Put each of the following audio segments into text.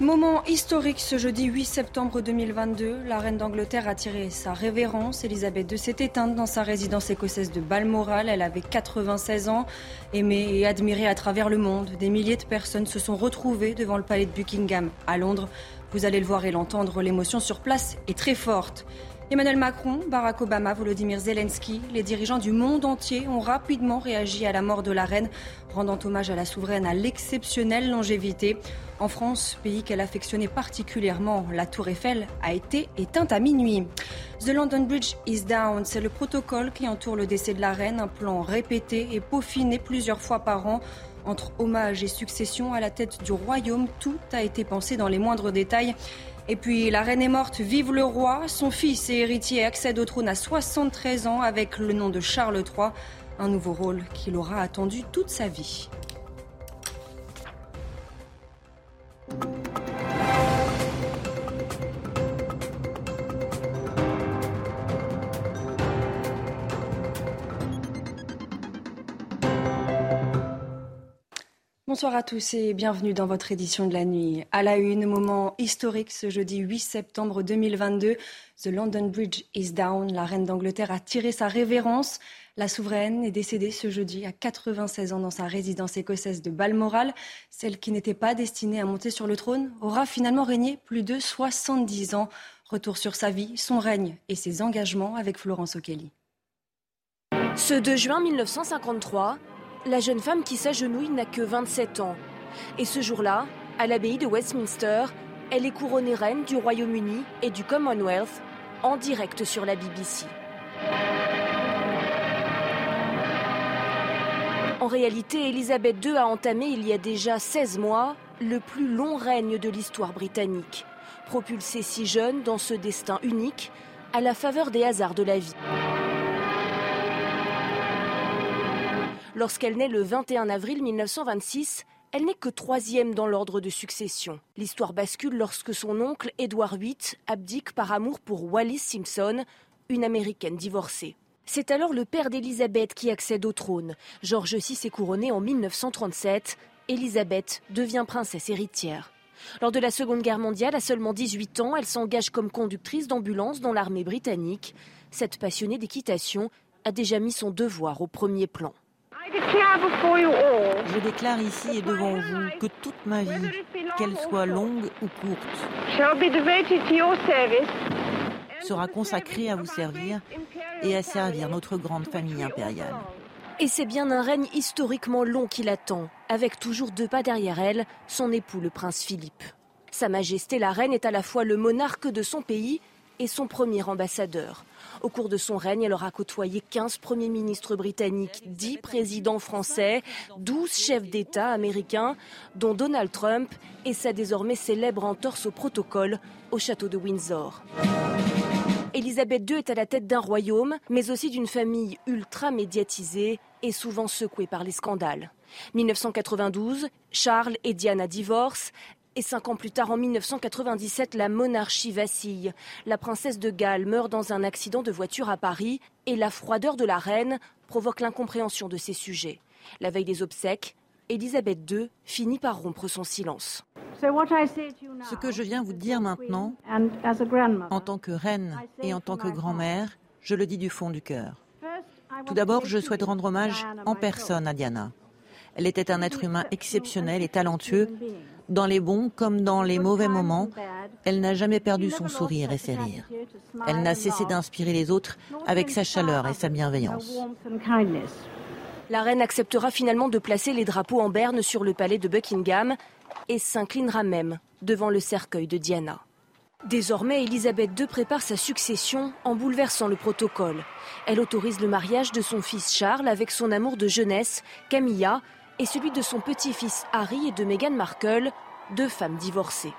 Moment historique ce jeudi 8 septembre 2022. La reine d'Angleterre a tiré sa révérence. Elisabeth II s'est éteinte dans sa résidence écossaise de Balmoral. Elle avait 96 ans. Aimée et admirée à travers le monde, des milliers de personnes se sont retrouvées devant le palais de Buckingham à Londres. Vous allez le voir et l'entendre, l'émotion sur place est très forte. Emmanuel Macron, Barack Obama, Volodymyr Zelensky, les dirigeants du monde entier ont rapidement réagi à la mort de la reine, rendant hommage à la souveraine à l'exceptionnelle longévité. En France, pays qu'elle affectionnait particulièrement, la tour Eiffel a été éteinte à minuit. The London Bridge is down, c'est le protocole qui entoure le décès de la reine, un plan répété et peaufiné plusieurs fois par an. Entre hommage et succession à la tête du royaume, tout a été pensé dans les moindres détails. Et puis la reine est morte, vive le roi. Son fils et héritier accède au trône à 73 ans avec le nom de Charles III, un nouveau rôle qu'il aura attendu toute sa vie. Bonsoir à tous et bienvenue dans votre édition de la nuit. À la une, moment historique ce jeudi 8 septembre 2022. The London Bridge is down. La reine d'Angleterre a tiré sa révérence. La souveraine est décédée ce jeudi à 96 ans dans sa résidence écossaise de Balmoral. Celle qui n'était pas destinée à monter sur le trône aura finalement régné plus de 70 ans. Retour sur sa vie, son règne et ses engagements avec Florence O'Kelly. Ce 2 juin 1953, la jeune femme qui s'agenouille n'a que 27 ans. Et ce jour-là, à l'abbaye de Westminster, elle est couronnée reine du Royaume-Uni et du Commonwealth en direct sur la BBC. En réalité, Elisabeth II a entamé il y a déjà 16 mois le plus long règne de l'histoire britannique, propulsée si jeune dans ce destin unique à la faveur des hasards de la vie. Lorsqu'elle naît le 21 avril 1926, elle n'est que troisième dans l'ordre de succession. L'histoire bascule lorsque son oncle, Édouard VIII, abdique par amour pour Wallis Simpson, une américaine divorcée. C'est alors le père d'Élisabeth qui accède au trône. George VI est couronné en 1937. Élisabeth devient princesse héritière. Lors de la Seconde Guerre mondiale, à seulement 18 ans, elle s'engage comme conductrice d'ambulance dans l'armée britannique. Cette passionnée d'équitation a déjà mis son devoir au premier plan. Je déclare ici et devant vous que toute ma vie, qu'elle soit longue ou courte, sera consacrée à vous servir et à servir notre grande famille impériale. Et c'est bien un règne historiquement long qui l'attend, avec toujours deux pas derrière elle, son époux le prince Philippe. Sa Majesté la Reine est à la fois le monarque de son pays et son premier ambassadeur. Au cours de son règne, elle aura côtoyé 15 premiers ministres britanniques, 10 présidents français, 12 chefs d'État américains, dont Donald Trump et sa désormais célèbre entorse au protocole au château de Windsor. Elisabeth II est à la tête d'un royaume, mais aussi d'une famille ultra médiatisée et souvent secouée par les scandales. 1992, Charles et Diana divorcent. Et cinq ans plus tard, en 1997, la monarchie vacille. La princesse de Galles meurt dans un accident de voiture à Paris et la froideur de la reine provoque l'incompréhension de ses sujets. La veille des obsèques, Élisabeth II finit par rompre son silence. Ce que je viens vous dire maintenant, en tant que reine et en tant que grand-mère, je le dis du fond du cœur. Tout d'abord, je souhaite rendre hommage en personne à Diana. Elle était un être humain exceptionnel et talentueux, dans les bons comme dans les mauvais moments, elle n'a jamais perdu son sourire et ses rires. Elle n'a cessé d'inspirer les autres avec sa chaleur et sa bienveillance. La reine acceptera finalement de placer les drapeaux en berne sur le palais de Buckingham et s'inclinera même devant le cercueil de Diana. Désormais, Elisabeth II prépare sa succession en bouleversant le protocole. Elle autorise le mariage de son fils Charles avec son amour de jeunesse, Camilla, et celui de son petit-fils Harry et de Meghan Markle, deux femmes divorcées.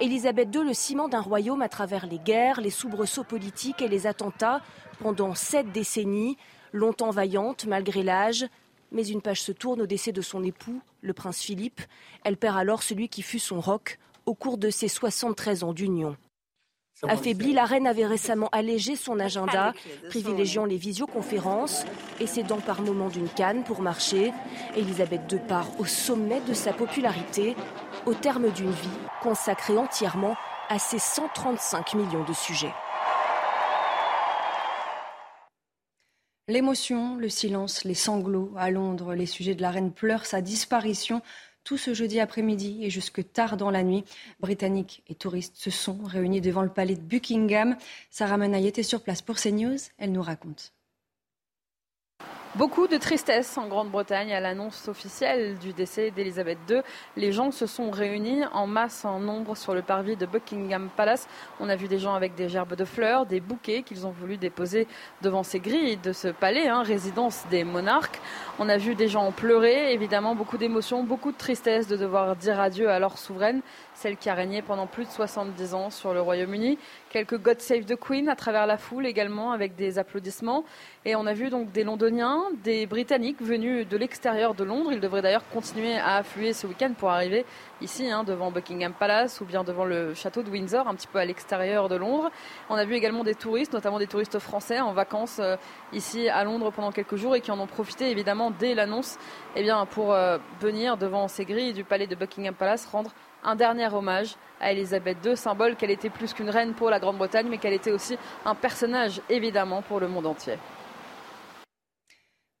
Élisabeth II, le ciment d'un royaume à travers les guerres, les soubresauts politiques et les attentats pendant sept décennies, longtemps vaillante malgré l'âge. Mais une page se tourne au décès de son époux, le prince Philippe. Elle perd alors celui qui fut son roc au cours de ses 73 ans d'union. Affaiblie, la reine avait récemment allégé son agenda, privilégiant les visioconférences et s'aidant par moments d'une canne pour marcher. Elisabeth II part au sommet de sa popularité, au terme d'une vie consacrée entièrement à ses 135 millions de sujets. L'émotion, le silence, les sanglots. À Londres, les sujets de la reine pleurent sa disparition tout ce jeudi après-midi et jusque tard dans la nuit. Britanniques et touristes se sont réunis devant le palais de Buckingham. Sarah Menaille était sur place pour CNews. Elle nous raconte. Beaucoup de tristesse en Grande-Bretagne à l'annonce officielle du décès d'Elisabeth II. Les gens se sont réunis en masse, en nombre sur le parvis de Buckingham Palace. On a vu des gens avec des gerbes de fleurs, des bouquets qu'ils ont voulu déposer devant ces grilles de ce palais, hein, résidence des monarques. On a vu des gens pleurer, évidemment, beaucoup d'émotions, beaucoup de tristesse de devoir dire adieu à leur souveraine celle qui a régné pendant plus de 70 ans sur le Royaume-Uni. Quelques God Save the Queen à travers la foule également avec des applaudissements. Et on a vu donc des Londoniens, des Britanniques venus de l'extérieur de Londres. Ils devraient d'ailleurs continuer à affluer ce week-end pour arriver ici hein, devant Buckingham Palace ou bien devant le château de Windsor, un petit peu à l'extérieur de Londres. On a vu également des touristes, notamment des touristes français en vacances euh, ici à Londres pendant quelques jours et qui en ont profité évidemment dès l'annonce eh bien, pour euh, venir devant ces grilles du palais de Buckingham Palace rendre un dernier hommage à Elisabeth II, symbole qu'elle était plus qu'une reine pour la Grande-Bretagne, mais qu'elle était aussi un personnage évidemment pour le monde entier.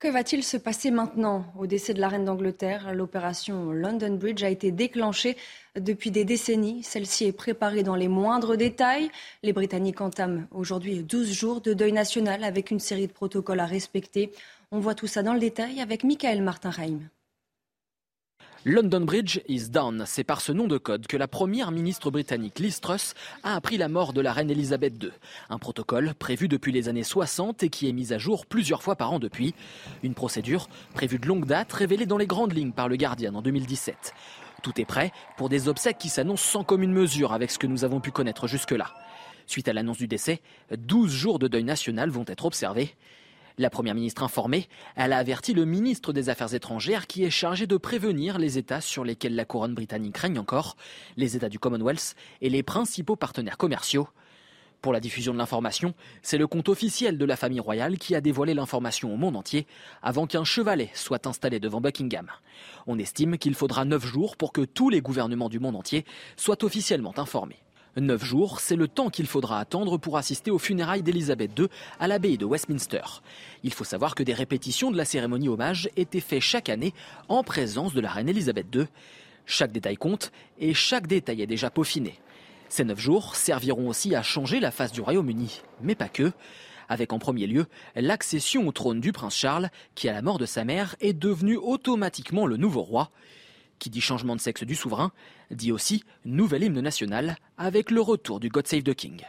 Que va-t-il se passer maintenant au décès de la reine d'Angleterre? L'opération London Bridge a été déclenchée depuis des décennies. Celle-ci est préparée dans les moindres détails. Les Britanniques entament aujourd'hui 12 jours de deuil national avec une série de protocoles à respecter. On voit tout ça dans le détail avec Michael Martin-Reim. London Bridge is down. C'est par ce nom de code que la première ministre britannique Liz Truss a appris la mort de la reine Elisabeth II. Un protocole prévu depuis les années 60 et qui est mis à jour plusieurs fois par an depuis. Une procédure prévue de longue date, révélée dans les grandes lignes par le Guardian en 2017. Tout est prêt pour des obsèques qui s'annoncent sans commune mesure avec ce que nous avons pu connaître jusque-là. Suite à l'annonce du décès, 12 jours de deuil national vont être observés. La Première ministre informée, elle a averti le ministre des Affaires étrangères qui est chargé de prévenir les États sur lesquels la couronne britannique règne encore, les États du Commonwealth et les principaux partenaires commerciaux. Pour la diffusion de l'information, c'est le compte officiel de la famille royale qui a dévoilé l'information au monde entier avant qu'un chevalet soit installé devant Buckingham. On estime qu'il faudra neuf jours pour que tous les gouvernements du monde entier soient officiellement informés. Neuf jours, c'est le temps qu'il faudra attendre pour assister aux funérailles d'Elisabeth II à l'abbaye de Westminster. Il faut savoir que des répétitions de la cérémonie hommage étaient faites chaque année en présence de la reine Elisabeth II. Chaque détail compte et chaque détail est déjà peaufiné. Ces neuf jours serviront aussi à changer la face du Royaume-Uni, mais pas que avec en premier lieu l'accession au trône du prince Charles, qui à la mort de sa mère est devenu automatiquement le nouveau roi qui dit changement de sexe du souverain, dit aussi nouvel hymne national avec le retour du God Save the King.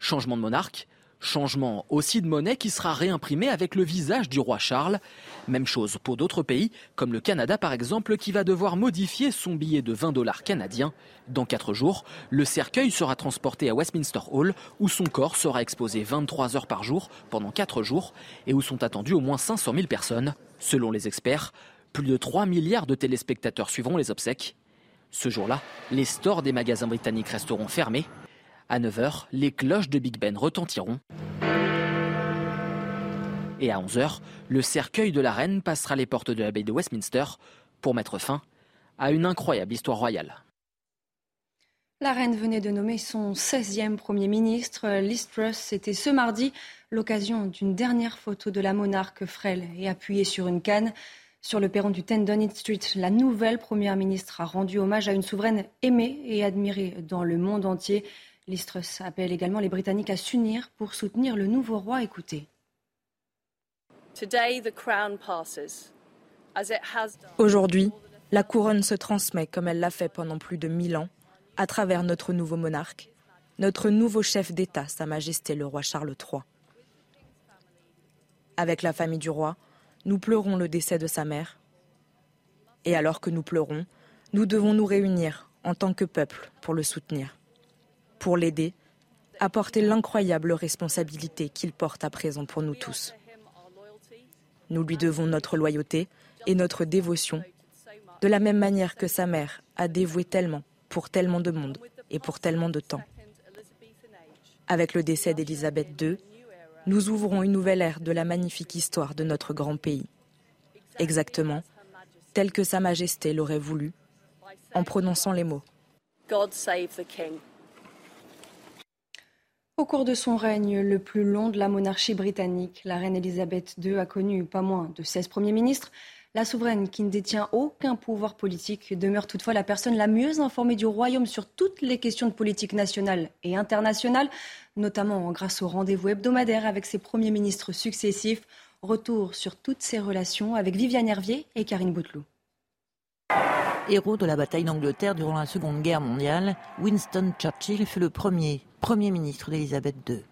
Changement de monarque, Changement aussi de monnaie qui sera réimprimée avec le visage du roi Charles. Même chose pour d'autres pays, comme le Canada par exemple, qui va devoir modifier son billet de 20 dollars canadiens. Dans 4 jours, le cercueil sera transporté à Westminster Hall, où son corps sera exposé 23 heures par jour pendant 4 jours, et où sont attendues au moins 500 000 personnes. Selon les experts, plus de 3 milliards de téléspectateurs suivront les obsèques. Ce jour-là, les stores des magasins britanniques resteront fermés à 9h, les cloches de Big Ben retentiront. Et à 11h, le cercueil de la reine passera les portes de l'abbaye de Westminster pour mettre fin à une incroyable histoire royale. La reine venait de nommer son 16e Premier ministre. Liz c'était ce mardi l'occasion d'une dernière photo de la monarque frêle et appuyée sur une canne. Sur le perron du 10 Downing Street, la nouvelle Première ministre a rendu hommage à une souveraine aimée et admirée dans le monde entier. Listrus appelle également les Britanniques à s'unir pour soutenir le nouveau roi. Écoutez. Aujourd'hui, la couronne se transmet comme elle l'a fait pendant plus de mille ans, à travers notre nouveau monarque. notre nouveau chef d'État, Sa Majesté le roi Charles III. Avec la famille du roi, nous pleurons le décès de sa mère. Et alors que nous pleurons, nous devons nous réunir en tant que peuple pour le soutenir, pour l'aider à porter l'incroyable responsabilité qu'il porte à présent pour nous tous. Nous lui devons notre loyauté et notre dévotion, de la même manière que sa mère a dévoué tellement pour tellement de monde et pour tellement de temps. Avec le décès d'Élisabeth II, nous ouvrons une nouvelle ère de la magnifique histoire de notre grand pays. Exactement, telle que Sa Majesté l'aurait voulu, en prononçant les mots. Au cours de son règne le plus long de la monarchie britannique, la reine Elisabeth II a connu pas moins de 16 premiers ministres. La souveraine, qui ne détient aucun pouvoir politique, demeure toutefois la personne la mieux informée du royaume sur toutes les questions de politique nationale et internationale, notamment grâce au rendez-vous hebdomadaire avec ses premiers ministres successifs. Retour sur toutes ses relations avec Viviane Hervier et Karine Bouteloup. Héros de la bataille d'Angleterre durant la Seconde Guerre mondiale, Winston Churchill fut le premier Premier ministre d'Elisabeth II.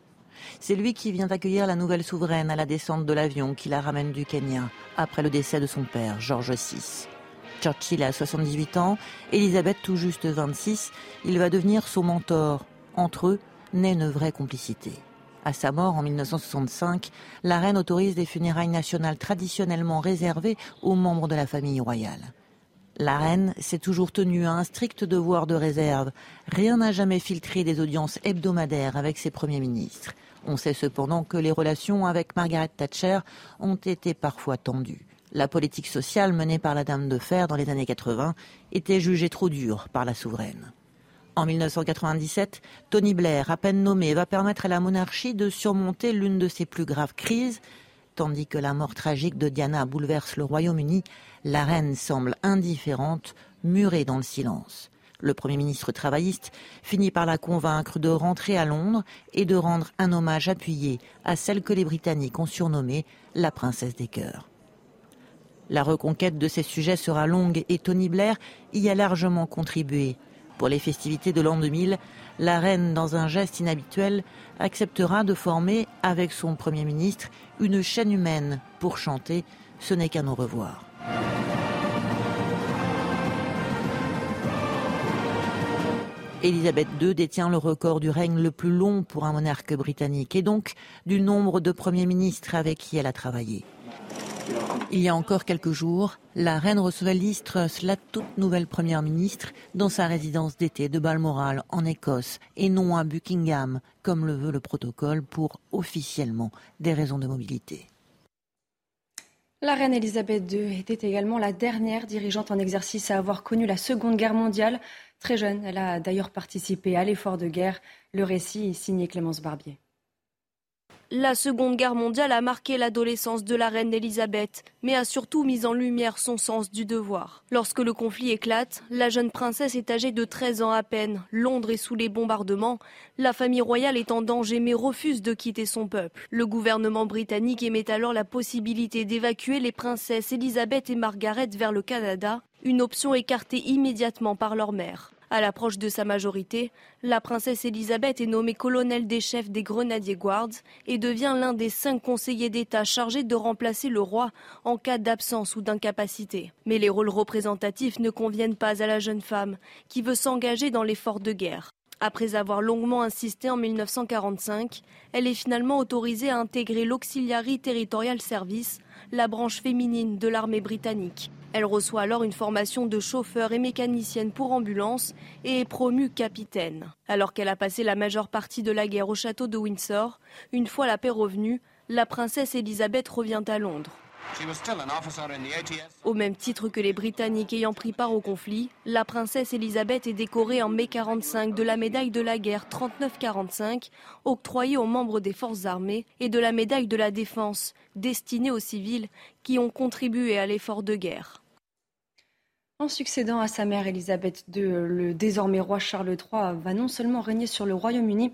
C'est lui qui vient accueillir la nouvelle souveraine à la descente de l'avion qui la ramène du Kenya après le décès de son père, George VI. Churchill a 78 ans, Elisabeth tout juste 26. Il va devenir son mentor. Entre eux naît une vraie complicité. À sa mort en 1965, la reine autorise des funérailles nationales traditionnellement réservées aux membres de la famille royale. La reine s'est toujours tenue à un strict devoir de réserve. Rien n'a jamais filtré des audiences hebdomadaires avec ses premiers ministres. On sait cependant que les relations avec Margaret Thatcher ont été parfois tendues. La politique sociale menée par la Dame de Fer dans les années 80 était jugée trop dure par la souveraine. En 1997, Tony Blair, à peine nommé, va permettre à la monarchie de surmonter l'une de ses plus graves crises. Tandis que la mort tragique de Diana bouleverse le Royaume-Uni, la reine semble indifférente, murée dans le silence. Le Premier ministre travailliste finit par la convaincre de rentrer à Londres et de rendre un hommage appuyé à celle que les Britanniques ont surnommée la princesse des cœurs. La reconquête de ces sujets sera longue et Tony Blair y a largement contribué. Pour les festivités de l'an 2000, la reine, dans un geste inhabituel, acceptera de former, avec son Premier ministre, une chaîne humaine pour chanter Ce n'est qu'un au revoir. Élisabeth II détient le record du règne le plus long pour un monarque britannique et donc du nombre de premiers ministres avec qui elle a travaillé. Il y a encore quelques jours, la reine recevait Liz la toute nouvelle première ministre, dans sa résidence d'été de Balmoral, en Écosse, et non à Buckingham, comme le veut le protocole, pour officiellement des raisons de mobilité. La reine Elisabeth II était également la dernière dirigeante en exercice à avoir connu la Seconde Guerre mondiale. Très jeune, elle a d'ailleurs participé à l'effort de guerre. Le récit est signé Clémence Barbier. La Seconde Guerre mondiale a marqué l'adolescence de la reine Elisabeth, mais a surtout mis en lumière son sens du devoir. Lorsque le conflit éclate, la jeune princesse est âgée de 13 ans à peine. Londres est sous les bombardements. La famille royale est en danger mais refuse de quitter son peuple. Le gouvernement britannique émet alors la possibilité d'évacuer les princesses Elisabeth et Margaret vers le Canada, une option écartée immédiatement par leur mère. À l'approche de sa majorité, la princesse Elisabeth est nommée colonel des chefs des Grenadiers Guards et devient l'un des cinq conseillers d'État chargés de remplacer le roi en cas d'absence ou d'incapacité. Mais les rôles représentatifs ne conviennent pas à la jeune femme qui veut s'engager dans l'effort de guerre. Après avoir longuement insisté en 1945, elle est finalement autorisée à intégrer l'Auxiliary Territorial Service, la branche féminine de l'armée britannique. Elle reçoit alors une formation de chauffeur et mécanicienne pour ambulance et est promue capitaine. Alors qu'elle a passé la majeure partie de la guerre au château de Windsor, une fois la paix revenue, la princesse Elisabeth revient à Londres. Au même titre que les Britanniques ayant pris part au conflit, la princesse Elisabeth est décorée en mai 45 de la médaille de la guerre 39-45, octroyée aux membres des forces armées, et de la médaille de la défense, destinée aux civils qui ont contribué à l'effort de guerre. En succédant à sa mère Elisabeth II, le désormais roi Charles III va non seulement régner sur le Royaume-Uni,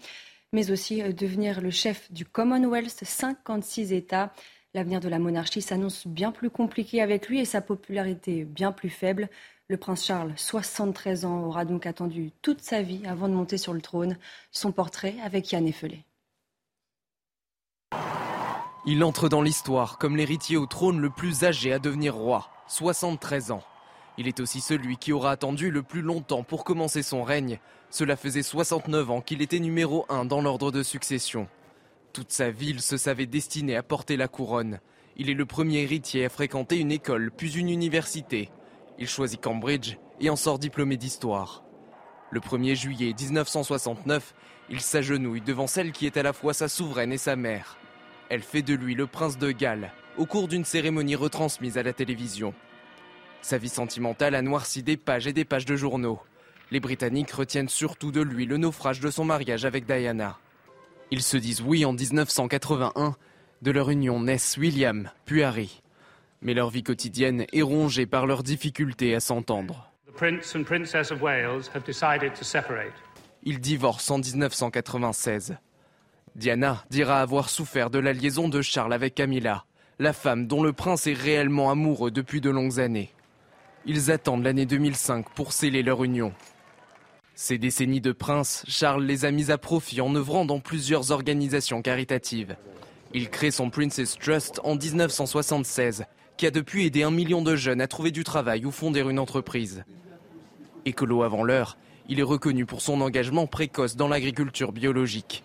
mais aussi devenir le chef du Commonwealth, 56 États. L'avenir de la monarchie s'annonce bien plus compliqué avec lui et sa popularité bien plus faible. Le prince Charles, 73 ans, aura donc attendu toute sa vie avant de monter sur le trône. Son portrait avec Yann Effelé. Il entre dans l'histoire comme l'héritier au trône le plus âgé à devenir roi, 73 ans. Il est aussi celui qui aura attendu le plus longtemps pour commencer son règne. Cela faisait 69 ans qu'il était numéro 1 dans l'ordre de succession. Toute sa ville se savait destinée à porter la couronne. Il est le premier héritier à fréquenter une école, puis une université. Il choisit Cambridge et en sort diplômé d'histoire. Le 1er juillet 1969, il s'agenouille devant celle qui est à la fois sa souveraine et sa mère. Elle fait de lui le prince de Galles au cours d'une cérémonie retransmise à la télévision. Sa vie sentimentale a noirci des pages et des pages de journaux. Les Britanniques retiennent surtout de lui le naufrage de son mariage avec Diana. Ils se disent oui en 1981. De leur union naissent William, puis Harry. Mais leur vie quotidienne est rongée par leurs difficultés à s'entendre. Ils divorcent en 1996. Diana dira avoir souffert de la liaison de Charles avec Camilla, la femme dont le prince est réellement amoureux depuis de longues années. Ils attendent l'année 2005 pour sceller leur union. Ces décennies de prince, Charles les a mis à profit en œuvrant dans plusieurs organisations caritatives. Il crée son Princess Trust en 1976, qui a depuis aidé un million de jeunes à trouver du travail ou fonder une entreprise. Écolo avant l'heure, il est reconnu pour son engagement précoce dans l'agriculture biologique.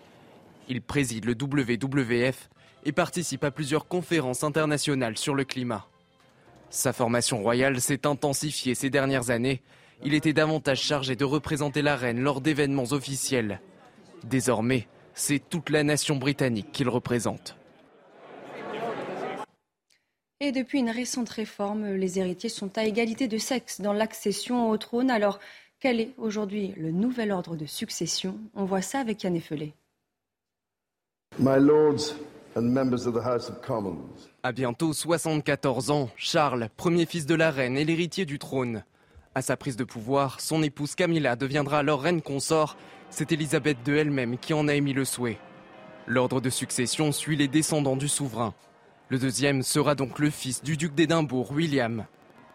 Il préside le WWF et participe à plusieurs conférences internationales sur le climat. Sa formation royale s'est intensifiée ces dernières années. Il était davantage chargé de représenter la reine lors d'événements officiels. Désormais, c'est toute la nation britannique qu'il représente. Et depuis une récente réforme, les héritiers sont à égalité de sexe dans l'accession au trône. Alors, quel est aujourd'hui le nouvel ordre de succession? On voit ça avec Yann Effelé. My lords and members of the House of Commons. À bientôt 74 ans, Charles, premier fils de la reine et l'héritier du trône. À sa prise de pouvoir, son épouse Camilla deviendra alors reine consort. C'est Elisabeth II elle-même qui en a émis le souhait. L'ordre de succession suit les descendants du souverain. Le deuxième sera donc le fils du duc d'Édimbourg, William.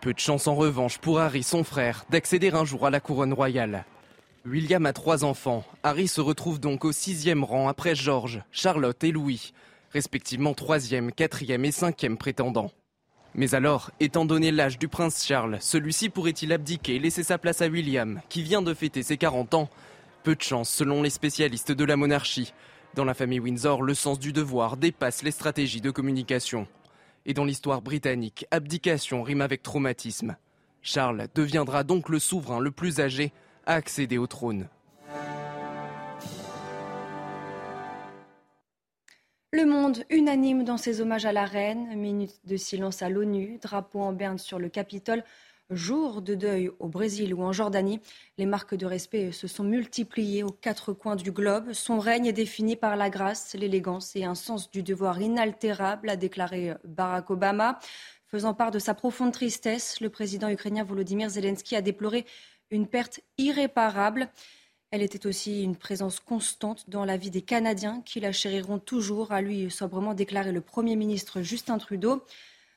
Peu de chance en revanche pour Harry, son frère, d'accéder un jour à la couronne royale. William a trois enfants. Harry se retrouve donc au sixième rang après George, Charlotte et Louis respectivement troisième, quatrième et cinquième prétendant. Mais alors, étant donné l'âge du prince Charles, celui-ci pourrait-il abdiquer et laisser sa place à William, qui vient de fêter ses 40 ans? Peu de chance selon les spécialistes de la monarchie. Dans la famille Windsor, le sens du devoir dépasse les stratégies de communication. Et dans l'histoire britannique, abdication rime avec traumatisme. Charles deviendra donc le souverain le plus âgé à accéder au trône. Le monde unanime dans ses hommages à la reine, minute de silence à l'ONU, drapeau en berne sur le Capitole, jour de deuil au Brésil ou en Jordanie. Les marques de respect se sont multipliées aux quatre coins du globe. Son règne est défini par la grâce, l'élégance et un sens du devoir inaltérable, a déclaré Barack Obama. Faisant part de sa profonde tristesse, le président ukrainien Volodymyr Zelensky a déploré une perte irréparable. Elle était aussi une présence constante dans la vie des Canadiens qui la chériront toujours, a lui sobrement déclaré le Premier ministre Justin Trudeau.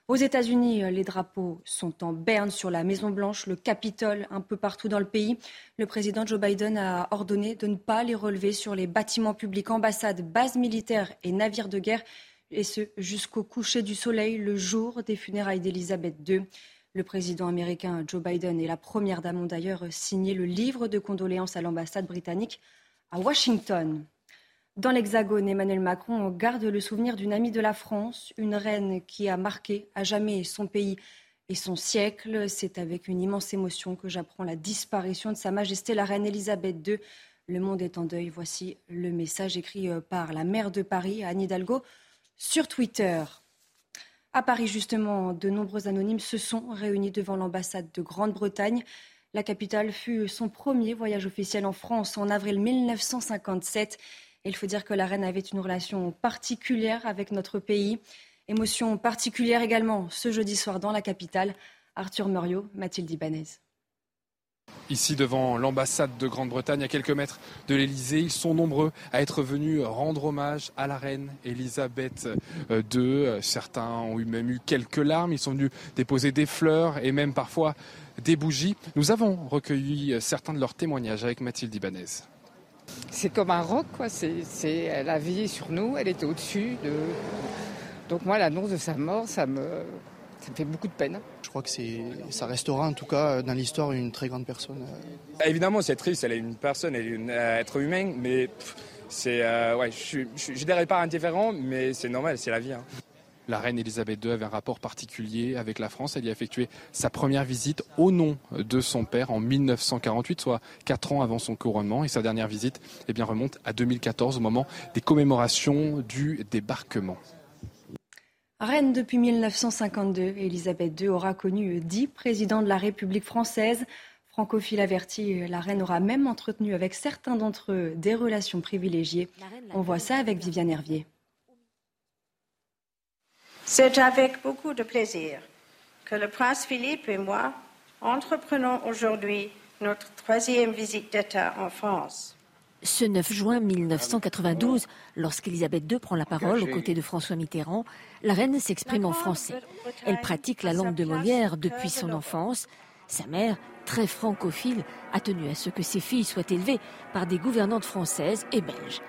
Aux États-Unis, les drapeaux sont en berne sur la Maison-Blanche, le Capitole, un peu partout dans le pays. Le président Joe Biden a ordonné de ne pas les relever sur les bâtiments publics, ambassades, bases militaires et navires de guerre, et ce jusqu'au coucher du soleil, le jour des funérailles d'Élisabeth II. Le président américain Joe Biden et la première dame d'ailleurs signé le livre de condoléances à l'ambassade britannique à Washington. Dans l'Hexagone, Emmanuel Macron garde le souvenir d'une amie de la France, une reine qui a marqué à jamais son pays et son siècle. C'est avec une immense émotion que j'apprends la disparition de Sa Majesté la Reine Elisabeth II. Le monde est en deuil. Voici le message écrit par la maire de Paris, Anne Hidalgo, sur Twitter. À Paris, justement, de nombreux anonymes se sont réunis devant l'ambassade de Grande-Bretagne. La capitale fut son premier voyage officiel en France en avril 1957. il faut dire que la reine avait une relation particulière avec notre pays. Émotion particulière également ce jeudi soir dans la capitale. Arthur Muriot, Mathilde Ibanez. Ici devant l'ambassade de Grande-Bretagne, à quelques mètres de l'Elysée. Ils sont nombreux à être venus rendre hommage à la reine Elisabeth II. Certains ont même eu quelques larmes. Ils sont venus déposer des fleurs et même parfois des bougies. Nous avons recueilli certains de leurs témoignages avec Mathilde Ibanez. C'est comme un roc, quoi. C'est, la vie sur nous, elle était au-dessus de. Donc moi, l'annonce de sa mort, ça me, ça me fait beaucoup de peine. Je crois que c'est, ça restera en tout cas dans l'histoire une très grande personne. Évidemment, c'est triste, elle est une personne, elle est un euh, être humain, mais c'est, euh, ouais, je, je, je dirais pas indifférent, mais c'est normal, c'est la vie. Hein. La reine Elisabeth II avait un rapport particulier avec la France. Elle y a effectué sa première visite au nom de son père en 1948, soit quatre ans avant son couronnement. Et sa dernière visite eh bien, remonte à 2014, au moment des commémorations du débarquement. Reine depuis 1952, Elisabeth II aura connu dix présidents de la République française. Francophile averti, la reine aura même entretenu avec certains d'entre eux des relations privilégiées. On voit ça avec Viviane Hervier. C'est avec beaucoup de plaisir que le prince Philippe et moi entreprenons aujourd'hui notre troisième visite d'État en France. Ce 9 juin 1992, lorsqu'Elisabeth II prend la parole aux côtés de François Mitterrand, la reine s'exprime en français. Elle pratique la langue de Molière depuis son enfance. Sa mère, très francophile, a tenu à ce que ses filles soient élevées par des gouvernantes françaises et belges.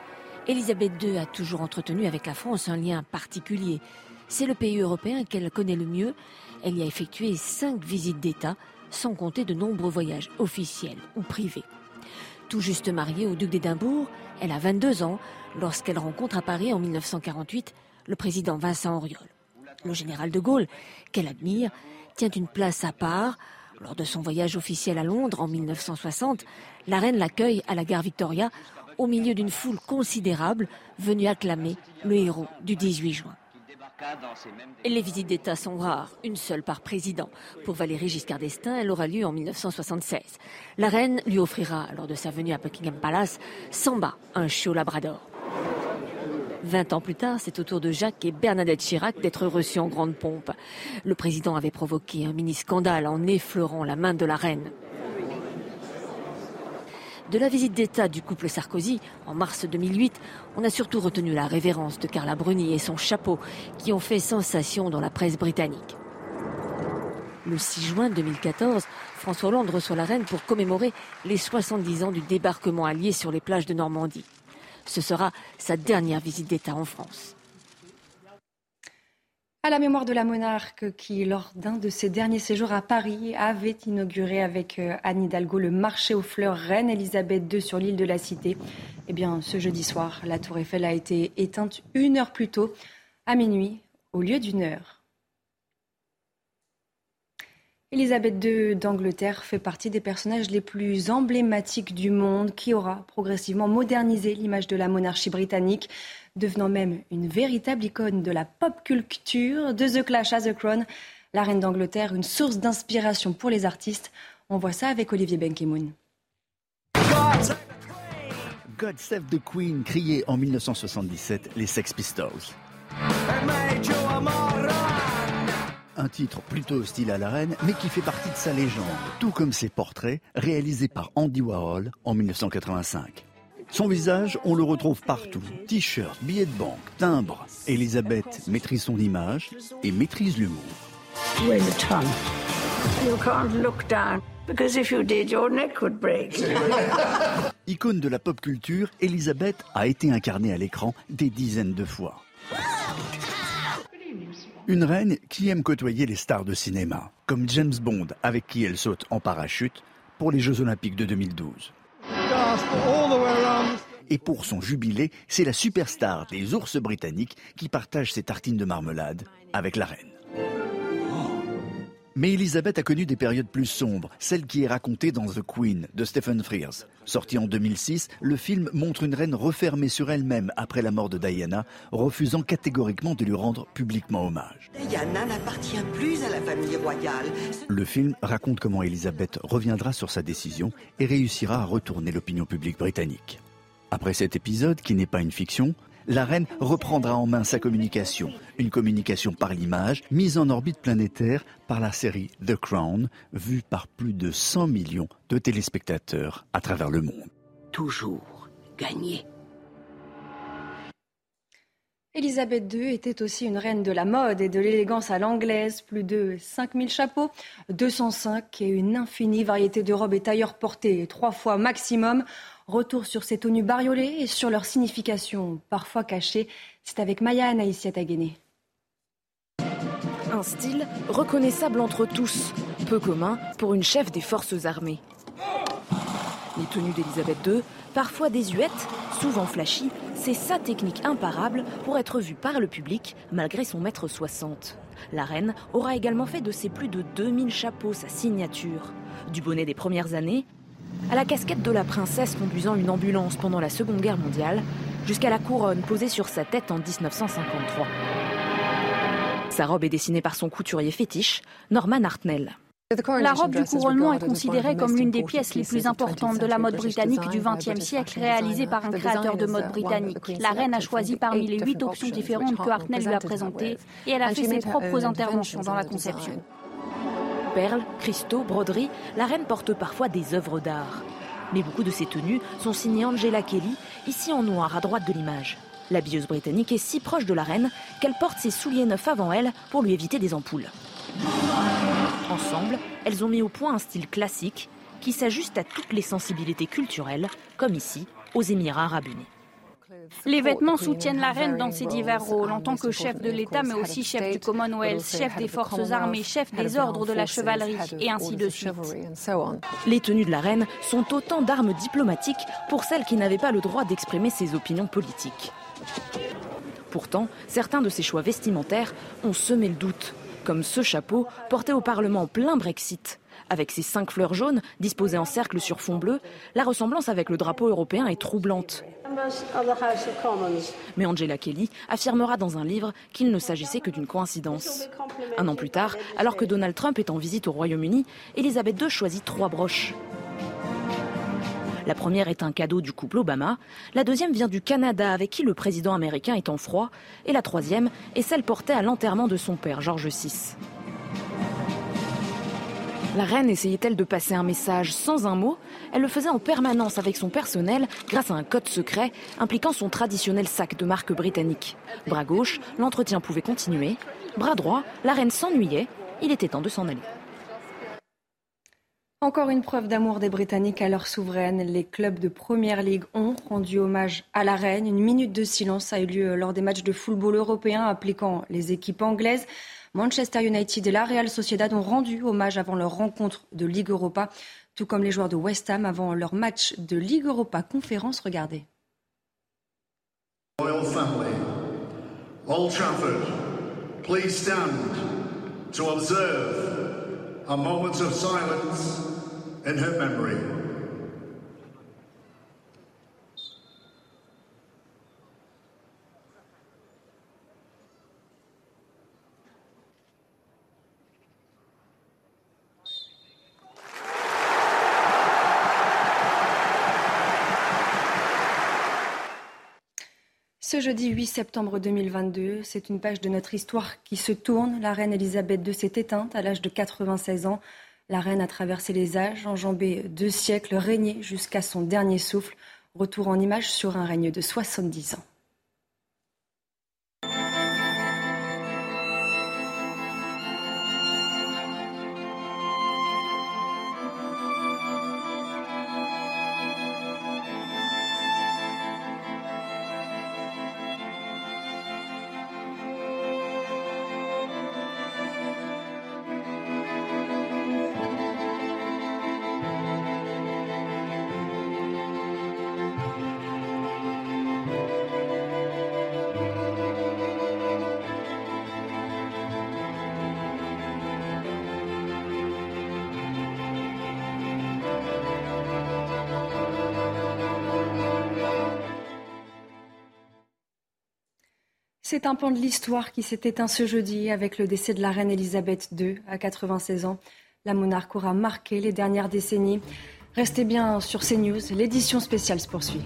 Elisabeth II a toujours entretenu avec la France un lien particulier. C'est le pays européen qu'elle connaît le mieux. Elle y a effectué cinq visites d'État, sans compter de nombreux voyages officiels ou privés. Tout juste mariée au duc d'Édimbourg, elle a 22 ans lorsqu'elle rencontre à Paris en 1948 le président Vincent Auriol. Le général de Gaulle, qu'elle admire, tient une place à part. Lors de son voyage officiel à Londres en 1960, la reine l'accueille à la gare Victoria au milieu d'une foule considérable venue acclamer le héros du 18 juin. Les visites d'État sont rares, une seule par président. Pour Valérie Giscard d'Estaing, elle aura lieu en 1976. La reine lui offrira, lors de sa venue à Buckingham Palace, Samba, un chiot labrador. Vingt ans plus tard, c'est au tour de Jacques et Bernadette Chirac d'être reçus en grande pompe. Le président avait provoqué un mini-scandale en effleurant la main de la reine. De la visite d'État du couple Sarkozy en mars 2008, on a surtout retenu la révérence de Carla Bruni et son chapeau qui ont fait sensation dans la presse britannique. Le 6 juin 2014, François Hollande reçoit la reine pour commémorer les 70 ans du débarquement allié sur les plages de Normandie. Ce sera sa dernière visite d'État en France à la mémoire de la monarque qui, lors d'un de ses derniers séjours à Paris, avait inauguré avec euh, Anne Hidalgo le marché aux fleurs Reine Elisabeth II sur l'île de la Cité. Eh bien, ce jeudi soir, la tour Eiffel a été éteinte une heure plus tôt, à minuit, au lieu d'une heure. Elisabeth II d'Angleterre fait partie des personnages les plus emblématiques du monde qui aura progressivement modernisé l'image de la monarchie britannique devenant même une véritable icône de la pop culture, de The Clash à The Crown, la reine d'Angleterre, une source d'inspiration pour les artistes. On voit ça avec Olivier Benkemoun. God Save the Queen, crié en 1977 les Sex Pistols. Un titre plutôt hostile à la reine, mais qui fait partie de sa légende, tout comme ses portraits réalisés par Andy Warhol en 1985. Son visage, on le retrouve partout. T-shirt, billets de banque, timbre. Elisabeth maîtrise son image et maîtrise l'humour. Icône de la pop culture, Elisabeth a été incarnée à l'écran des dizaines de fois. Une reine qui aime côtoyer les stars de cinéma, comme James Bond avec qui elle saute en parachute pour les Jeux Olympiques de 2012. Et pour son jubilé, c'est la superstar des ours britanniques qui partage ses tartines de marmelade avec la reine. Mais Elisabeth a connu des périodes plus sombres, celle qui est racontée dans The Queen de Stephen Frears. Sorti en 2006, le film montre une reine refermée sur elle-même après la mort de Diana, refusant catégoriquement de lui rendre publiquement hommage. Diana n'appartient plus à la famille royale. Le film raconte comment Elisabeth reviendra sur sa décision et réussira à retourner l'opinion publique britannique. Après cet épisode, qui n'est pas une fiction, la reine reprendra en main sa communication. Une communication par l'image, mise en orbite planétaire par la série The Crown, vue par plus de 100 millions de téléspectateurs à travers le monde. Toujours gagner. Élisabeth II était aussi une reine de la mode et de l'élégance à l'anglaise. Plus de 5000 chapeaux, 205 et une infinie variété de robes et tailleurs portés, trois fois maximum. Retour sur ces tenues bariolées et sur leur signification parfois cachée. C'est avec Maya Anaïs. Un style reconnaissable entre tous, peu commun pour une chef des forces armées. Les tenues d'Élisabeth II, parfois désuètes, souvent flashy, c'est sa technique imparable pour être vue par le public malgré son mètre 60. La reine aura également fait de ses plus de 2000 chapeaux sa signature. Du bonnet des premières années à la casquette de la princesse conduisant une ambulance pendant la Seconde Guerre mondiale, jusqu'à la couronne posée sur sa tête en 1953. Sa robe est dessinée par son couturier fétiche, Norman Hartnell. La robe du couronnement est considérée comme l'une des pièces les plus importantes de la mode britannique du XXe siècle, réalisée par un créateur de mode britannique. La reine a choisi parmi les huit options différentes que Hartnell lui a présentées et elle a fait ses propres interventions dans la conception. Perles, cristaux, broderies, la reine porte parfois des œuvres d'art. Mais beaucoup de ses tenues sont signées Angela Kelly, ici en noir à droite de l'image. La billeuse britannique est si proche de la reine qu'elle porte ses souliers neufs avant elle pour lui éviter des ampoules. Ensemble, elles ont mis au point un style classique qui s'ajuste à toutes les sensibilités culturelles, comme ici, aux Émirats arabes unis. Les vêtements soutiennent la reine dans ses divers rôles, en tant que chef de l'État, mais aussi chef du Commonwealth, chef des forces armées, chef des ordres de la chevalerie, et ainsi de suite. Les tenues de la reine sont autant d'armes diplomatiques pour celles qui n'avaient pas le droit d'exprimer ses opinions politiques. Pourtant, certains de ses choix vestimentaires ont semé le doute comme ce chapeau porté au Parlement en plein Brexit. Avec ses cinq fleurs jaunes disposées en cercle sur fond bleu, la ressemblance avec le drapeau européen est troublante. Mais Angela Kelly affirmera dans un livre qu'il ne s'agissait que d'une coïncidence. Un an plus tard, alors que Donald Trump est en visite au Royaume-Uni, Elisabeth II choisit trois broches. La première est un cadeau du couple Obama, la deuxième vient du Canada avec qui le président américain est en froid, et la troisième est celle portée à l'enterrement de son père, George VI. La reine essayait-elle de passer un message sans un mot? Elle le faisait en permanence avec son personnel grâce à un code secret impliquant son traditionnel sac de marque britannique. Bras gauche, l'entretien pouvait continuer. Bras droit, la reine s'ennuyait. Il était temps de s'en aller. Encore une preuve d'amour des Britanniques à leur souveraine. Les clubs de Première Ligue ont rendu hommage à la reine. Une minute de silence a eu lieu lors des matchs de football européen appliquant les équipes anglaises. Manchester United et la Real Sociedad ont rendu hommage avant leur rencontre de Ligue Europa, tout comme les joueurs de West Ham avant leur match de Ligue Europa conférence. Regardez. Royal family, Old Trafford, please stand to observe a moment of silence in her memory. Jeudi 8 septembre 2022, c'est une page de notre histoire qui se tourne. La reine Elisabeth II s'est éteinte à l'âge de 96 ans. La reine a traversé les âges, enjambé deux siècles, régné jusqu'à son dernier souffle. Retour en image sur un règne de 70 ans. C'est un pan de l'histoire qui s'est éteint ce jeudi avec le décès de la reine Elisabeth II à 96 ans. La monarque aura marqué les dernières décennies. Restez bien sur CNews, l'édition spéciale se poursuit.